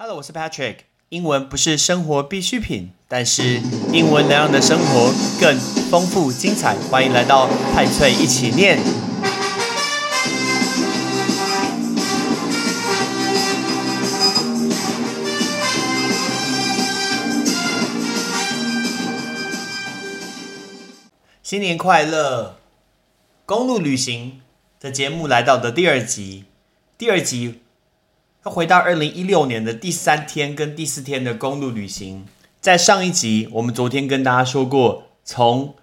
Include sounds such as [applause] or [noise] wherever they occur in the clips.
Hello，我是 Patrick。英文不是生活必需品，但是英文能让你的生活更丰富精彩。欢迎来到派翠一起念。新年快乐！公路旅行的节目来到的第二集，第二集要回到二零一六年的第三天跟第四天的公路旅行。在上一集，我们昨天跟大家说过，从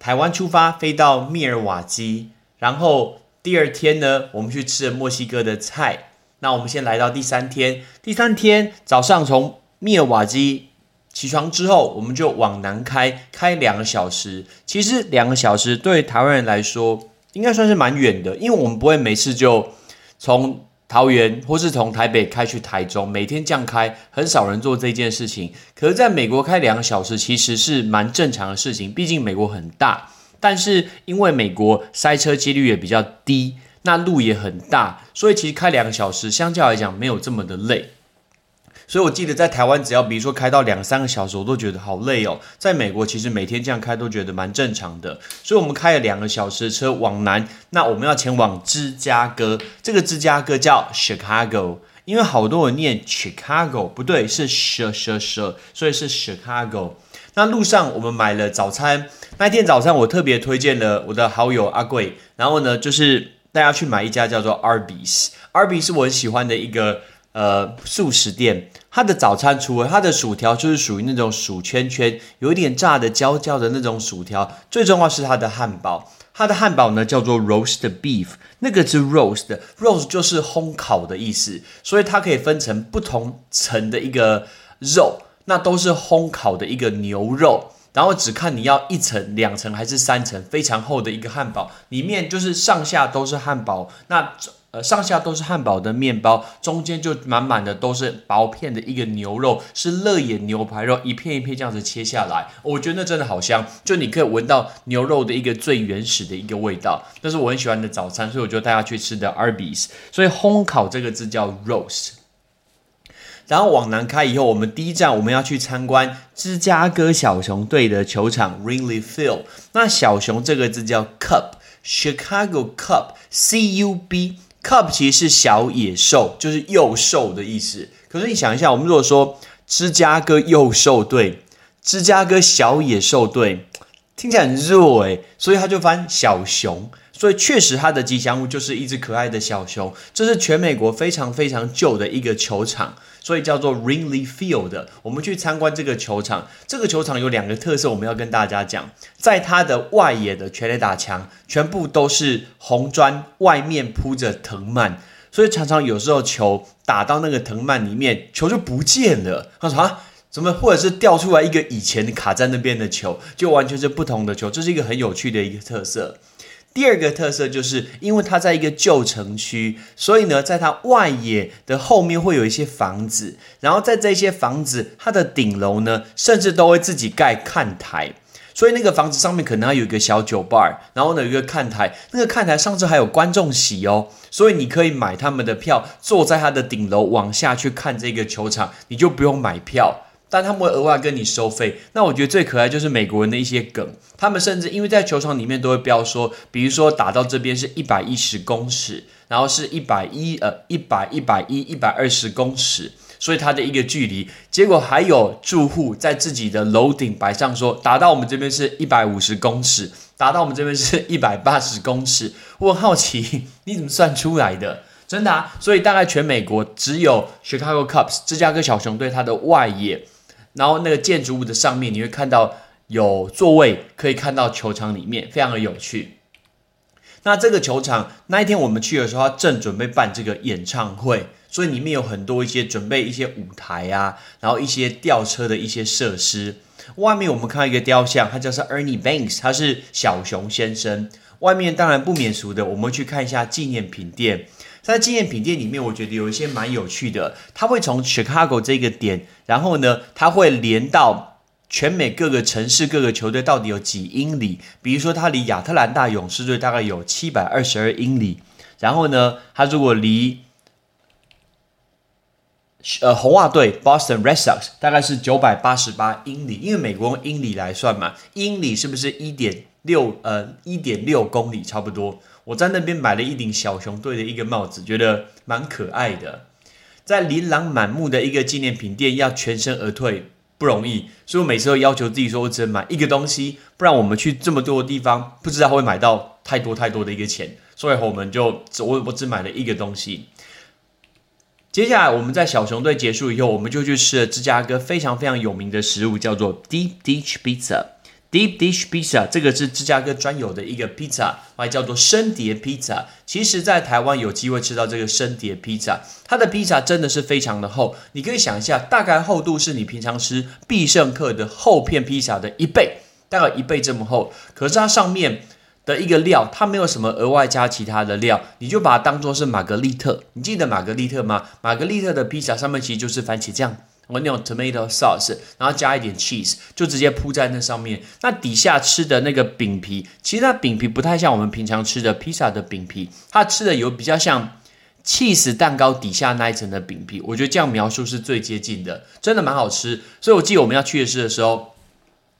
台湾出发飞到密尔瓦基，然后第二天呢，我们去吃了墨西哥的菜。那我们先来到第三天，第三天早上从密尔瓦基起床之后，我们就往南开，开两个小时。其实两个小时对台湾人来说，应该算是蛮远的，因为我们不会每次就从桃园或是从台北开去台中，每天这样开，很少人做这件事情。可是在美国开两个小时，其实是蛮正常的事情，毕竟美国很大。但是因为美国塞车几率也比较低，那路也很大，所以其实开两个小时相较来讲没有这么的累。所以我记得在台湾，只要比如说开到两三个小时，我都觉得好累哦。在美国，其实每天这样开都觉得蛮正常的。所以我们开了两个小时的车往南，那我们要前往芝加哥。这个芝加哥叫 Chicago，因为好多人念 Chicago，不对，是 sh sh sh，所以是 Chicago。那路上我们买了早餐，那天早餐我特别推荐了我的好友阿贵，然后呢，就是大家去买一家叫做 Arby's，Arby's 是我很喜欢的一个。呃，素食店，它的早餐除了它的薯条就是属于那种薯圈圈，有一点炸的焦焦的那种薯条。最重要是它的汉堡，它的汉堡呢叫做 roast beef，那个是 roast，roast 就是烘烤的意思，所以它可以分成不同层的一个肉，那都是烘烤的一个牛肉，然后只看你要一层、两层还是三层，非常厚的一个汉堡，里面就是上下都是汉堡，那。呃，上下都是汉堡的面包，中间就满满的都是薄片的一个牛肉，是乐眼牛排肉，一片一片这样子切下来，我觉得那真的好香，就你可以闻到牛肉的一个最原始的一个味道，那是我很喜欢的早餐，所以我就带他去吃的 Arby's，所以烘烤这个字叫 roast。然后往南开以后，我们第一站我们要去参观芝加哥小熊队的球场 Ringley Field，那小熊这个字叫 Cub，Chicago Cub，C U B。Cub 其实是小野兽，就是幼兽的意思。可是你想一下，我们如果说芝加哥幼兽队、芝加哥小野兽队，听起来很弱诶，所以他就翻小熊。所以确实，它的吉祥物就是一只可爱的小熊。这是全美国非常非常旧的一个球场。所以叫做 Ringley Field。我们去参观这个球场，这个球场有两个特色，我们要跟大家讲。在它的外野的全垒打墙，全部都是红砖，外面铺着藤蔓，所以常常有时候球打到那个藤蔓里面，球就不见了。他说啊，怎么或者是掉出来一个以前卡在那边的球，就完全是不同的球，这是一个很有趣的一个特色。第二个特色就是，因为它在一个旧城区，所以呢，在它外野的后面会有一些房子，然后在这些房子，它的顶楼呢，甚至都会自己盖看台，所以那个房子上面可能还有一个小酒吧，然后呢，有一个看台，那个看台上次还有观众席哦，所以你可以买他们的票，坐在它的顶楼往下去看这个球场，你就不用买票。但他们会额外跟你收费。那我觉得最可爱就是美国人的一些梗，他们甚至因为在球场里面都会标说，比如说打到这边是一百一十公尺，然后是一百一呃一百一百一一百二十公尺，所以它的一个距离。结果还有住户在自己的楼顶摆上说，打到我们这边是一百五十公尺，打到我们这边是一百八十公尺。我很好奇 [laughs] 你怎么算出来的？真的啊！所以大概全美国只有 Chicago Cubs 芝加哥小熊队它的外野。然后那个建筑物的上面，你会看到有座位，可以看到球场里面，非常的有趣。那这个球场那一天我们去的时候，正准备办这个演唱会，所以里面有很多一些准备一些舞台啊，然后一些吊车的一些设施。外面我们看到一个雕像，它叫做 Ernie Banks，他是小熊先生。外面当然不免俗的，我们去看一下纪念品店。在纪念品店里面，我觉得有一些蛮有趣的。它会从 Chicago 这个点，然后呢，它会连到全美各个城市、各个球队到底有几英里。比如说，它离亚特兰大勇士队大概有七百二十二英里。然后呢，它如果离呃红袜队 Boston Red Sox 大概是九百八十八英里，因为美国用英里来算嘛，英里是不是一点六呃一点六公里差不多？我在那边买了一顶小熊队的一个帽子，觉得蛮可爱的。在琳琅满目的一个纪念品店，要全身而退不容易，所以我每次都要求自己说，我只能买一个东西，不然我们去这么多地方，不知道会买到太多太多的一个钱。所以我们就我我只买了一个东西。接下来我们在小熊队结束以后，我们就去吃了芝加哥非常非常有名的食物，叫做 Deep Dish Pizza。Deep Dish Pizza 这个是芝加哥专有的一个 pizza，还叫做生碟 pizza。其实，在台湾有机会吃到这个生碟 pizza，它的 pizza 真的是非常的厚。你可以想一下，大概厚度是你平常吃必胜客的厚片披萨的一倍，大概一倍这么厚。可是它上面的一个料，它没有什么额外加其他的料，你就把它当做是玛格丽特。你记得玛格丽特吗？玛格丽特的披萨上面其实就是番茄酱。我那种 tomato sauce，然后加一点 cheese，就直接铺在那上面。那底下吃的那个饼皮，其实它饼皮不太像我们平常吃的披萨的饼皮，它吃的有比较像 cheese 蛋糕底下那一层的饼皮。我觉得这样描述是最接近的，真的蛮好吃。所以我记得我们要去的是的时候，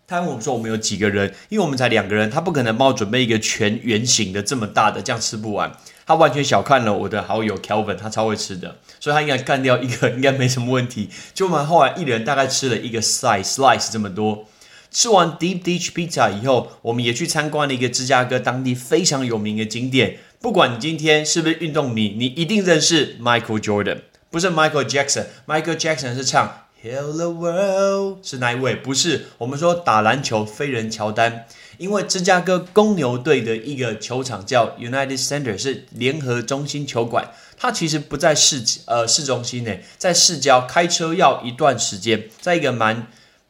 他问我们说我们有几个人，因为我们才两个人，他不可能帮我准备一个全圆形的这么大的，这样吃不完。他完全小看了我的好友 Kelvin，他超会吃的，所以他应该干掉一个 [laughs] 应该没什么问题。就我们后来一人大概吃了一个 slice slice 这么多。吃完 Deep Dish Pizza 以后，我们也去参观了一个芝加哥当地非常有名的景点。不管你今天是不是运动迷，你一定认识 Michael Jordan，不是 Michael Jackson。Michael Jackson 是唱 Heal the World，是哪一位？不是，我们说打篮球飞人乔丹。因为芝加哥公牛队的一个球场叫 United Center，是联合中心球馆。它其实不在市呃市中心内，在市郊，开车要一段时间，在一个蛮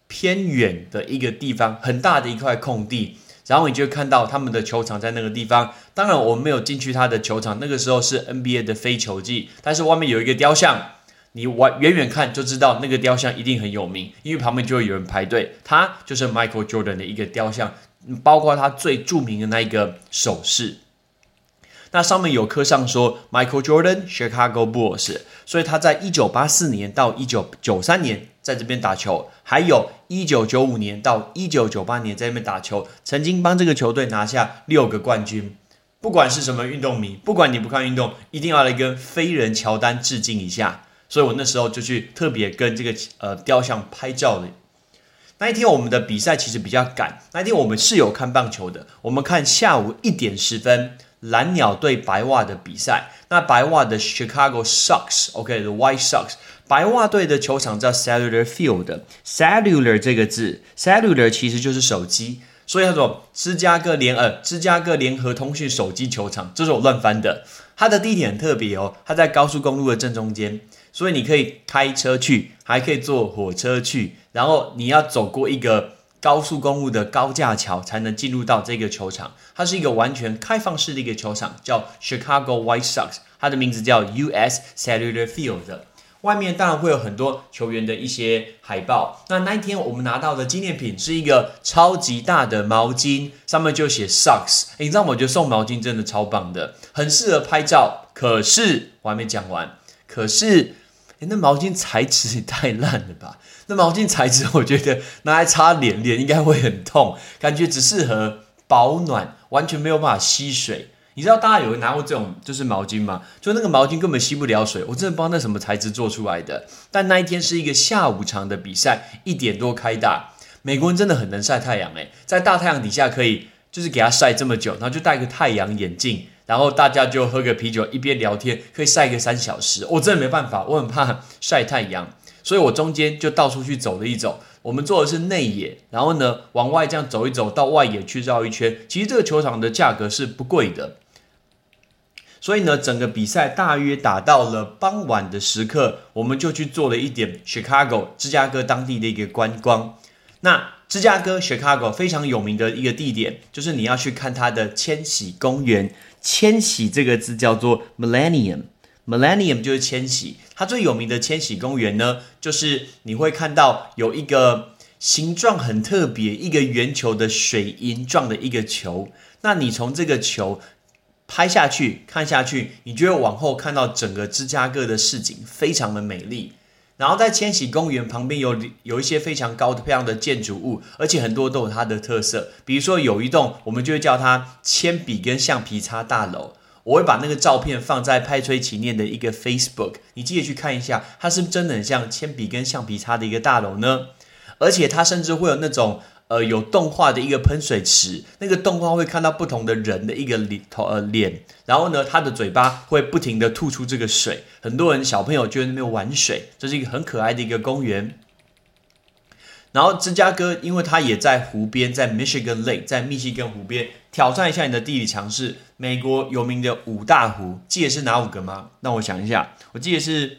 偏远的一个地方，很大的一块空地。然后你就看到他们的球场在那个地方。当然我们没有进去他的球场，那个时候是 NBA 的非球季，但是外面有一个雕像，你远远远看就知道那个雕像一定很有名，因为旁边就会有人排队。他就是 Michael Jordan 的一个雕像。包括他最著名的那一个手势，那上面有刻上说 Michael Jordan Chicago Bulls，所以他在一九八四年到一九九三年在这边打球，还有一九九五年到一九九八年在那边打球，曾经帮这个球队拿下六个冠军。不管是什么运动迷，不管你不看运动，一定要来跟飞人乔丹致敬一下。所以我那时候就去特别跟这个呃雕像拍照的。那一天我们的比赛其实比较赶。那一天我们是有看棒球的，我们看下午一点十分蓝鸟对白袜的比赛。那白袜的 Chicago Sox，OK，the White Sox，白袜队的球场叫 Cellular Field。Cellular 这个字，Cellular 其实就是手机，所以叫做芝加哥联呃芝加哥联合通讯手机球场。这是我乱翻的。它的地点很特别哦，它在高速公路的正中间，所以你可以开车去，还可以坐火车去。然后你要走过一个高速公路的高架桥，才能进入到这个球场。它是一个完全开放式的一个球场，叫 Chicago White Sox，它的名字叫 US Cellular Field。外面当然会有很多球员的一些海报。那那一天我们拿到的纪念品是一个超级大的毛巾，上面就写 Sox。你知道吗，我觉得送毛巾真的超棒的，很适合拍照。可是我还没讲完，可是。那毛巾材质也太烂了吧！[laughs] 那毛巾材质，我觉得拿来擦脸，脸应该会很痛，感觉只适合保暖，完全没有办法吸水。你知道大家有拿过这种就是毛巾吗？就那个毛巾根本吸不了水，我真的不知道那什么材质做出来的。但那一天是一个下午场的比赛，一点多开打，美国人真的很能晒太阳诶，在大太阳底下可以就是给他晒这么久，然后就戴个太阳眼镜。然后大家就喝个啤酒，一边聊天，可以晒个三小时。我真的没办法，我很怕晒太阳，所以我中间就到处去走了一走。我们做的是内野，然后呢往外这样走一走，到外野去绕一圈。其实这个球场的价格是不贵的，所以呢，整个比赛大约打到了傍晚的时刻，我们就去做了一点 Chicago 芝加哥当地的一个观光。那芝加哥 Chicago 非常有名的一个地点，就是你要去看它的千禧公园。千禧这个字叫做 millennium，millennium 就是千禧。它最有名的千禧公园呢，就是你会看到有一个形状很特别，一个圆球的水银状的一个球。那你从这个球拍下去看下去，你就会往后看到整个芝加哥的市景，非常的美丽。然后在千禧公园旁边有有一些非常高的、漂亮的建筑物，而且很多都有它的特色。比如说有一栋，我们就会叫它铅笔跟橡皮擦大楼。我会把那个照片放在派崔奇念的一个 Facebook，你记得去看一下，它是不是真的很像铅笔跟橡皮擦的一个大楼呢？而且它甚至会有那种。呃，有动画的一个喷水池，那个动画会看到不同的人的一个脸头呃脸，然后呢，他的嘴巴会不停的吐出这个水，很多人小朋友就在那边玩水，这是一个很可爱的一个公园。然后芝加哥，因为它也在湖边，在 Michigan Lake，在密西根湖边，挑战一下你的地理常识。美国有名的五大湖，记得是哪五个吗？让我想一下，我记得是。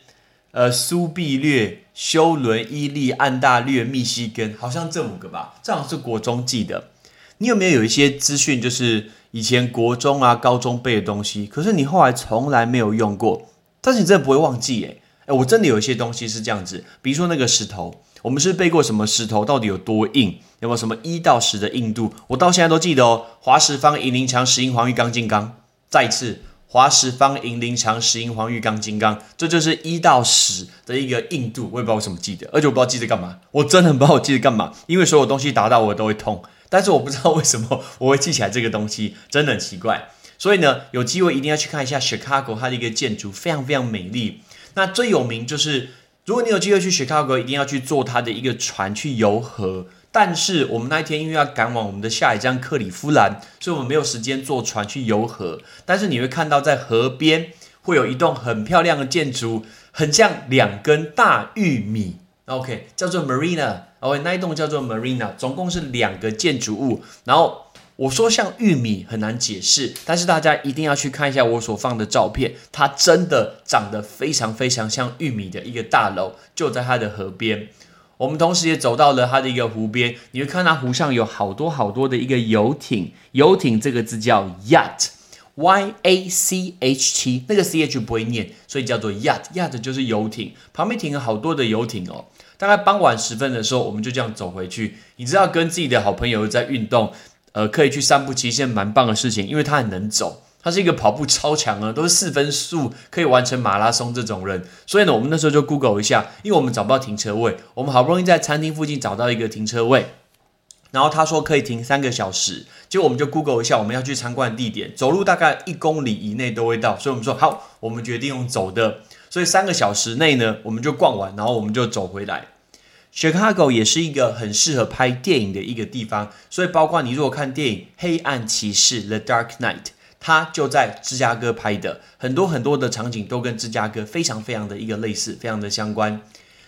呃，苏必略、休伦、伊利、安大略、密西根，好像这五个吧，这样是国中记的。你有没有有一些资讯，就是以前国中啊、高中背的东西，可是你后来从来没有用过，但是你真的不会忘记诶。诶我真的有一些东西是这样子，比如说那个石头，我们是背过什么石头到底有多硬，有没有什么一到十的硬度，我到现在都记得哦。华石方、银鳞墙、石英黄玉钢金刚，再一次。华石方、银鳞长、石英黄、玉钢、金刚，这就是一到十的一个硬度。我也不知道为什么记得，而且我不知道记得干嘛。我真的很不知道我记得干嘛，因为所有东西打到我都会痛。但是我不知道为什么我会记起来这个东西，真的很奇怪。所以呢，有机会一定要去看一下 Chicago 它的一个建筑，非常非常美丽。那最有名就是，如果你有机会去 Chicago，一定要去坐它的一个船去游河。但是我们那一天因为要赶往我们的下一站克里夫兰，所以我们没有时间坐船去游河。但是你会看到在河边会有一栋很漂亮的建筑，很像两根大玉米。OK，叫做 Marina。OK，那一栋叫做 Marina，总共是两个建筑物。然后我说像玉米很难解释，但是大家一定要去看一下我所放的照片，它真的长得非常非常像玉米的一个大楼，就在它的河边。我们同时也走到了它的一个湖边，你会看到湖上有好多好多的一个游艇。游艇这个字叫 yacht，y a c h t，那个 c h 不会念，所以叫做 yacht。yacht 就是游艇，旁边停了好多的游艇哦。大概傍晚时分的时候，我们就这样走回去。你知道，跟自己的好朋友在运动，呃，可以去散步，其实蛮棒的事情，因为他很能走。他是一个跑步超强啊，都是四分速可以完成马拉松这种人，所以呢，我们那时候就 Google 一下，因为我们找不到停车位，我们好不容易在餐厅附近找到一个停车位，然后他说可以停三个小时，结果我们就 Google 一下我们要去参观的地点，走路大概一公里以内都会到，所以我们说好，我们决定用走的，所以三个小时内呢，我们就逛完，然后我们就走回来。Chicago 也是一个很适合拍电影的一个地方，所以包括你如果看电影《黑暗骑士》The Dark Knight。他就在芝加哥拍的，很多很多的场景都跟芝加哥非常非常的一个类似，非常的相关。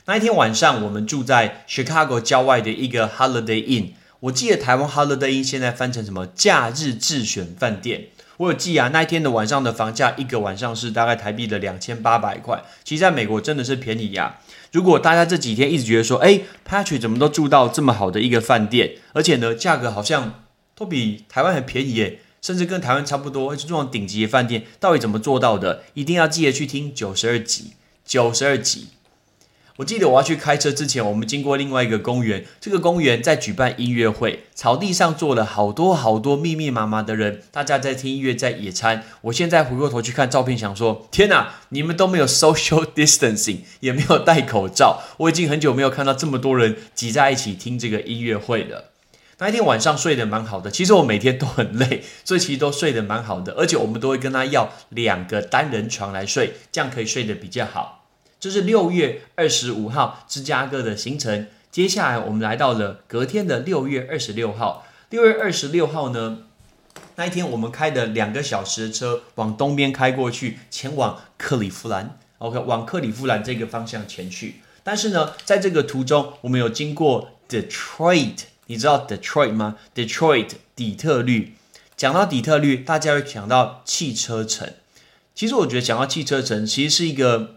那一天晚上，我们住在 Chicago 郊外的一个 Holiday Inn，我记得台湾 Holiday Inn 现在翻成什么假日自选饭店，我有记啊。那一天的晚上的房价一个晚上是大概台币的两千八百块，其实在美国真的是便宜呀。如果大家这几天一直觉得说，哎，Patrick 怎么都住到这么好的一个饭店，而且呢价格好像都比台湾还便宜耶。甚至跟台湾差不多，是这种顶级的饭店，到底怎么做到的？一定要记得去听九十二集。九十二集，我记得我要去开车之前，我们经过另外一个公园，这个公园在举办音乐会，草地上坐了好多好多密密麻麻的人，大家在听音乐，在野餐。我现在回过头去看照片，想说：天哪，你们都没有 social distancing，也没有戴口罩，我已经很久没有看到这么多人挤在一起听这个音乐会了。那一天晚上睡得蛮好的，其实我每天都很累，[laughs] 所以其实都睡得蛮好的。而且我们都会跟他要两个单人床来睡，这样可以睡得比较好。这是六月二十五号芝加哥的行程。接下来我们来到了隔天的六月二十六号。六月二十六号呢，那一天我们开的两个小时的车往东边开过去，前往克利夫兰。OK，往克利夫兰这个方向前去。但是呢，在这个途中，我们有经过 Detroit。你知道 Detroit 吗？Detroit 底特律。讲到底特律，大家会想到汽车城。其实我觉得讲到汽车城，其实是一个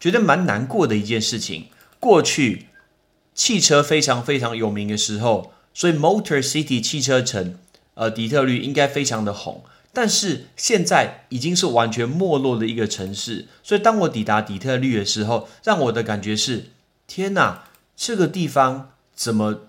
觉得蛮难过的一件事情。过去汽车非常非常有名的时候，所以 Motor City 汽车城，呃，底特律应该非常的红。但是现在已经是完全没落的一个城市。所以当我抵达底特律的时候，让我的感觉是：天哪，这个地方怎么？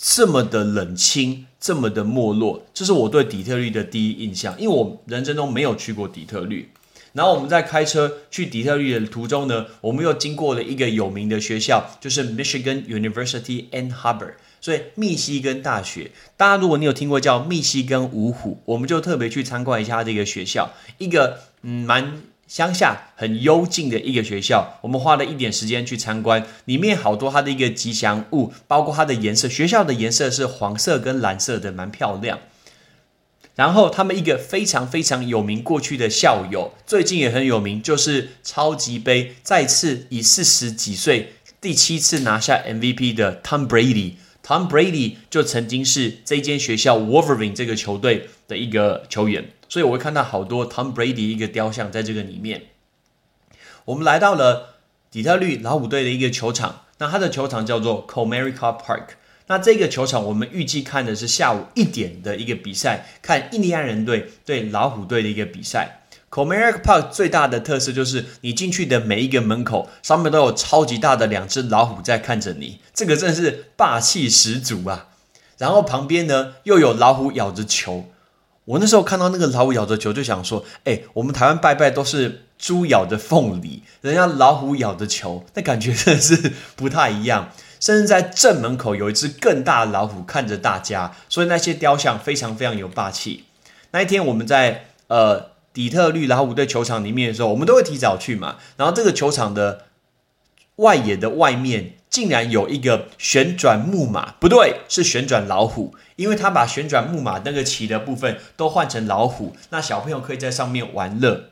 这么的冷清，这么的没落，这是我对底特律的第一印象。因为我人生中没有去过底特律，然后我们在开车去底特律的途中呢，我们又经过了一个有名的学校，就是 Michigan University Ann Arbor，所以密西根大学。大家如果你有听过叫密西根五虎，我们就特别去参观一下这个学校，一个嗯蛮。乡下很幽静的一个学校，我们花了一点时间去参观，里面好多它的一个吉祥物，包括它的颜色。学校的颜色是黄色跟蓝色的，蛮漂亮。然后他们一个非常非常有名过去的校友，最近也很有名，就是超级杯再次以四十几岁第七次拿下 MVP 的 Tom Brady。Tom Brady 就曾经是这间学校 Wolverine 这个球队的一个球员。所以我会看到好多 Tom Brady 一个雕像在这个里面。我们来到了底特律老虎队的一个球场，那它的球场叫做 Comerica Park。那这个球场我们预计看的是下午一点的一个比赛，看印第安人队对老虎队的一个比赛。Comerica Park 最大的特色就是你进去的每一个门口上面都有超级大的两只老虎在看着你，这个真是霸气十足啊！然后旁边呢又有老虎咬着球。我那时候看到那个老虎咬着球，就想说：哎，我们台湾拜拜都是猪咬着凤梨，人家老虎咬着球，那感觉真的是不太一样。甚至在正门口有一只更大的老虎看着大家，所以那些雕像非常非常有霸气。那一天我们在呃底特律老虎队球场里面的时候，我们都会提早去嘛。然后这个球场的外野的外面竟然有一个旋转木马，不对，是旋转老虎。因为他把旋转木马那个旗的部分都换成老虎，那小朋友可以在上面玩乐。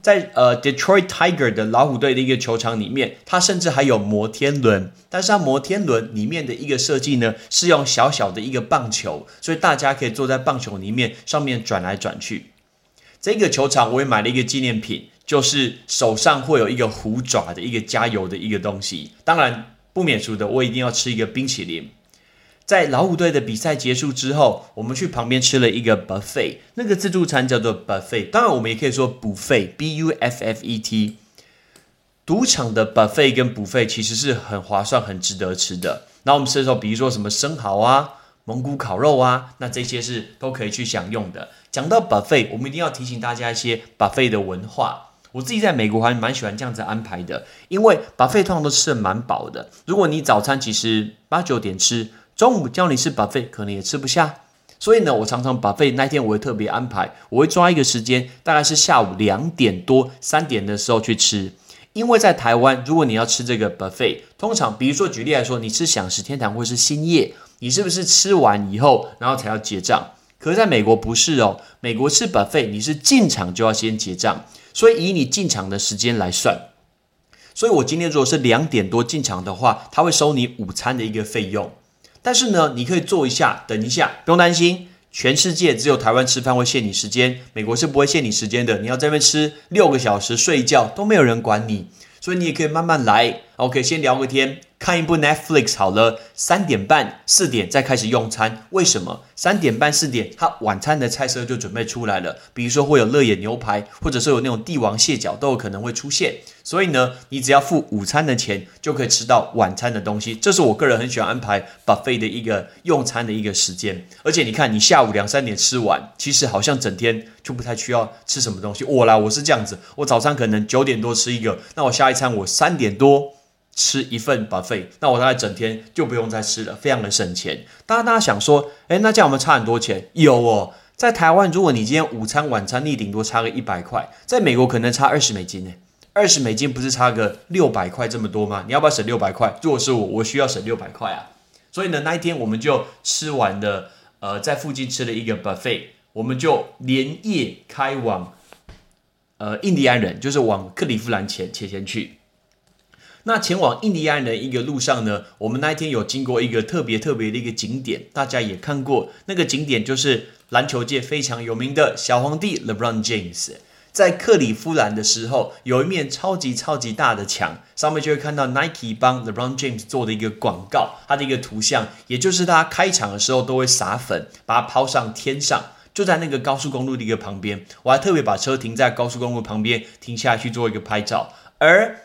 在呃 Detroit Tiger 的老虎队的一个球场里面，它甚至还有摩天轮，但是它摩天轮里面的一个设计呢，是用小小的一个棒球，所以大家可以坐在棒球里面上面转来转去。这个球场我也买了一个纪念品，就是手上会有一个虎爪的一个加油的一个东西，当然不免俗的，我一定要吃一个冰淇淋。在老虎队的比赛结束之后，我们去旁边吃了一个 buffet，那个自助餐叫做 buffet，当然我们也可以说补费，b u f f e t。赌场的 buffet 跟补费其实是很划算、很值得吃的。那我们吃的时候，比如说什么生蚝啊、蒙古烤肉啊，那这些是都可以去享用的。讲到 buffet，我们一定要提醒大家一些 buffet 的文化。我自己在美国还蛮喜欢这样子安排的，因为 buffet 通常都吃的蛮饱的。如果你早餐其实八九点吃。中午叫你吃 buffet 可能也吃不下，所以呢，我常常 buffet 那天我会特别安排，我会抓一个时间，大概是下午两点多、三点的时候去吃。因为在台湾，如果你要吃这个 buffet，通常比如说举例来说，你吃享食天堂或是兴业，你是不是吃完以后然后才要结账？可是在美国不是哦，美国吃 buffet 你是进场就要先结账，所以以你进场的时间来算，所以我今天如果是两点多进场的话，他会收你午餐的一个费用。但是呢，你可以坐一下，等一下，不用担心。全世界只有台湾吃饭会限你时间，美国是不会限你时间的。你要在那边吃六个小时，睡一觉都没有人管你，所以你也可以慢慢来。OK，先聊个天。看一部 Netflix 好了，三点半、四点再开始用餐。为什么？三点半、四点，他晚餐的菜色就准备出来了。比如说会有乐野牛排，或者是有那种帝王蟹脚，都有可能会出现。所以呢，你只要付午餐的钱，就可以吃到晚餐的东西。这是我个人很喜欢安排 buffet 的一个用餐的一个时间。而且你看，你下午两三点吃完，其实好像整天就不太需要吃什么东西。我来，我是这样子，我早餐可能九点多吃一个，那我下一餐我三点多。吃一份 buffet，那我大概整天就不用再吃了，非常的省钱。当然，大家想说，哎，那这样我们差很多钱？有哦，在台湾，如果你今天午餐、晚餐你顶多差个一百块，在美国可能差二十美金呢。二十美金不是差个六百块这么多吗？你要不要省六百块？如果是我，我需要省六百块啊。所以呢，那一天我们就吃完了，呃，在附近吃了一个 buffet，我们就连夜开往，呃，印第安人，就是往克利夫兰前前前去。那前往印第安的一个路上呢，我们那一天有经过一个特别特别的一个景点，大家也看过，那个景点就是篮球界非常有名的小皇帝 LeBron James。在克里夫兰的时候，有一面超级超级大的墙，上面就会看到 Nike 帮 LeBron James 做的一个广告，它的一个图像，也就是他开场的时候都会撒粉，把它抛上天上，就在那个高速公路的一个旁边。我还特别把车停在高速公路旁边，停下去做一个拍照，而。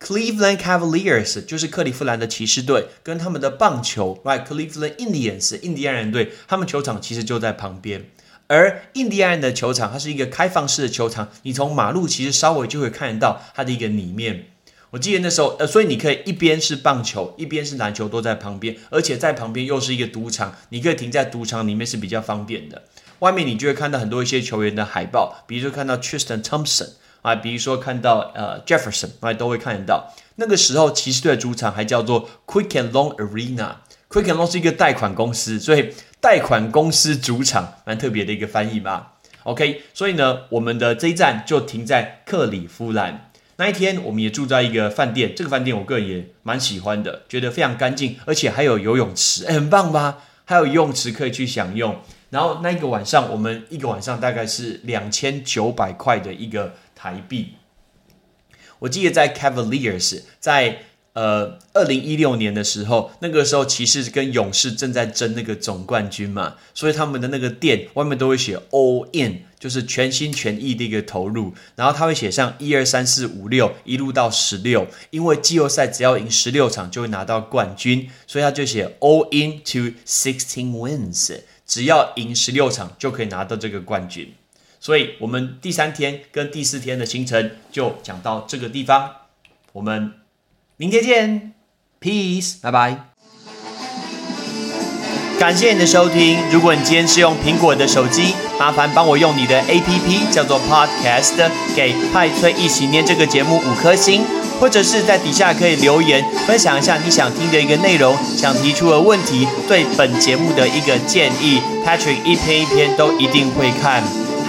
Cleveland Cavaliers 就是克利夫兰的骑士队，跟他们的棒球，Right？Cleveland Indians 印第安人队，他们球场其实就在旁边。而印第安人的球场，它是一个开放式的球场，你从马路其实稍微就会看得到它的一个里面。我记得那时候，呃，所以你可以一边是棒球，一边是篮球，都在旁边，而且在旁边又是一个赌场，你可以停在赌场里面是比较方便的。外面你就会看到很多一些球员的海报，比如说看到 Tristan Thompson 啊，比如说看到呃 Jefferson 啊，都会看得到。那个时候骑士队的主场还叫做 Quick and Long Arena，Quick and Long 是一个贷款公司，所以贷款公司主场蛮特别的一个翻译吧。OK，所以呢，我们的这一站就停在克里夫兰。那一天，我们也住在一个饭店，这个饭店我个人也蛮喜欢的，觉得非常干净，而且还有游泳池，哎，很棒吧？还有游泳池可以去享用。然后那一个晚上，我们一个晚上大概是两千九百块的一个台币。我记得在 Cavaliers，在呃二零一六年的时候，那个时候骑士跟勇士正在争那个总冠军嘛，所以他们的那个店外面都会写 All In，就是全心全意的一个投入。然后他会写上一二三四五六，一路到十六，因为季后赛只要赢十六场就会拿到冠军，所以他就写 All In to sixteen wins。只要赢十六场就可以拿到这个冠军，所以我们第三天跟第四天的行程就讲到这个地方，我们明天见，peace，拜拜。感谢你的收听，如果你今天是用苹果的手机，麻烦帮我用你的 APP 叫做 Podcast，给派翠一起念这个节目五颗星。或者是在底下可以留言分享一下你想听的一个内容，想提出的问题，对本节目的一个建议，Patrick 一篇一篇都一定会看。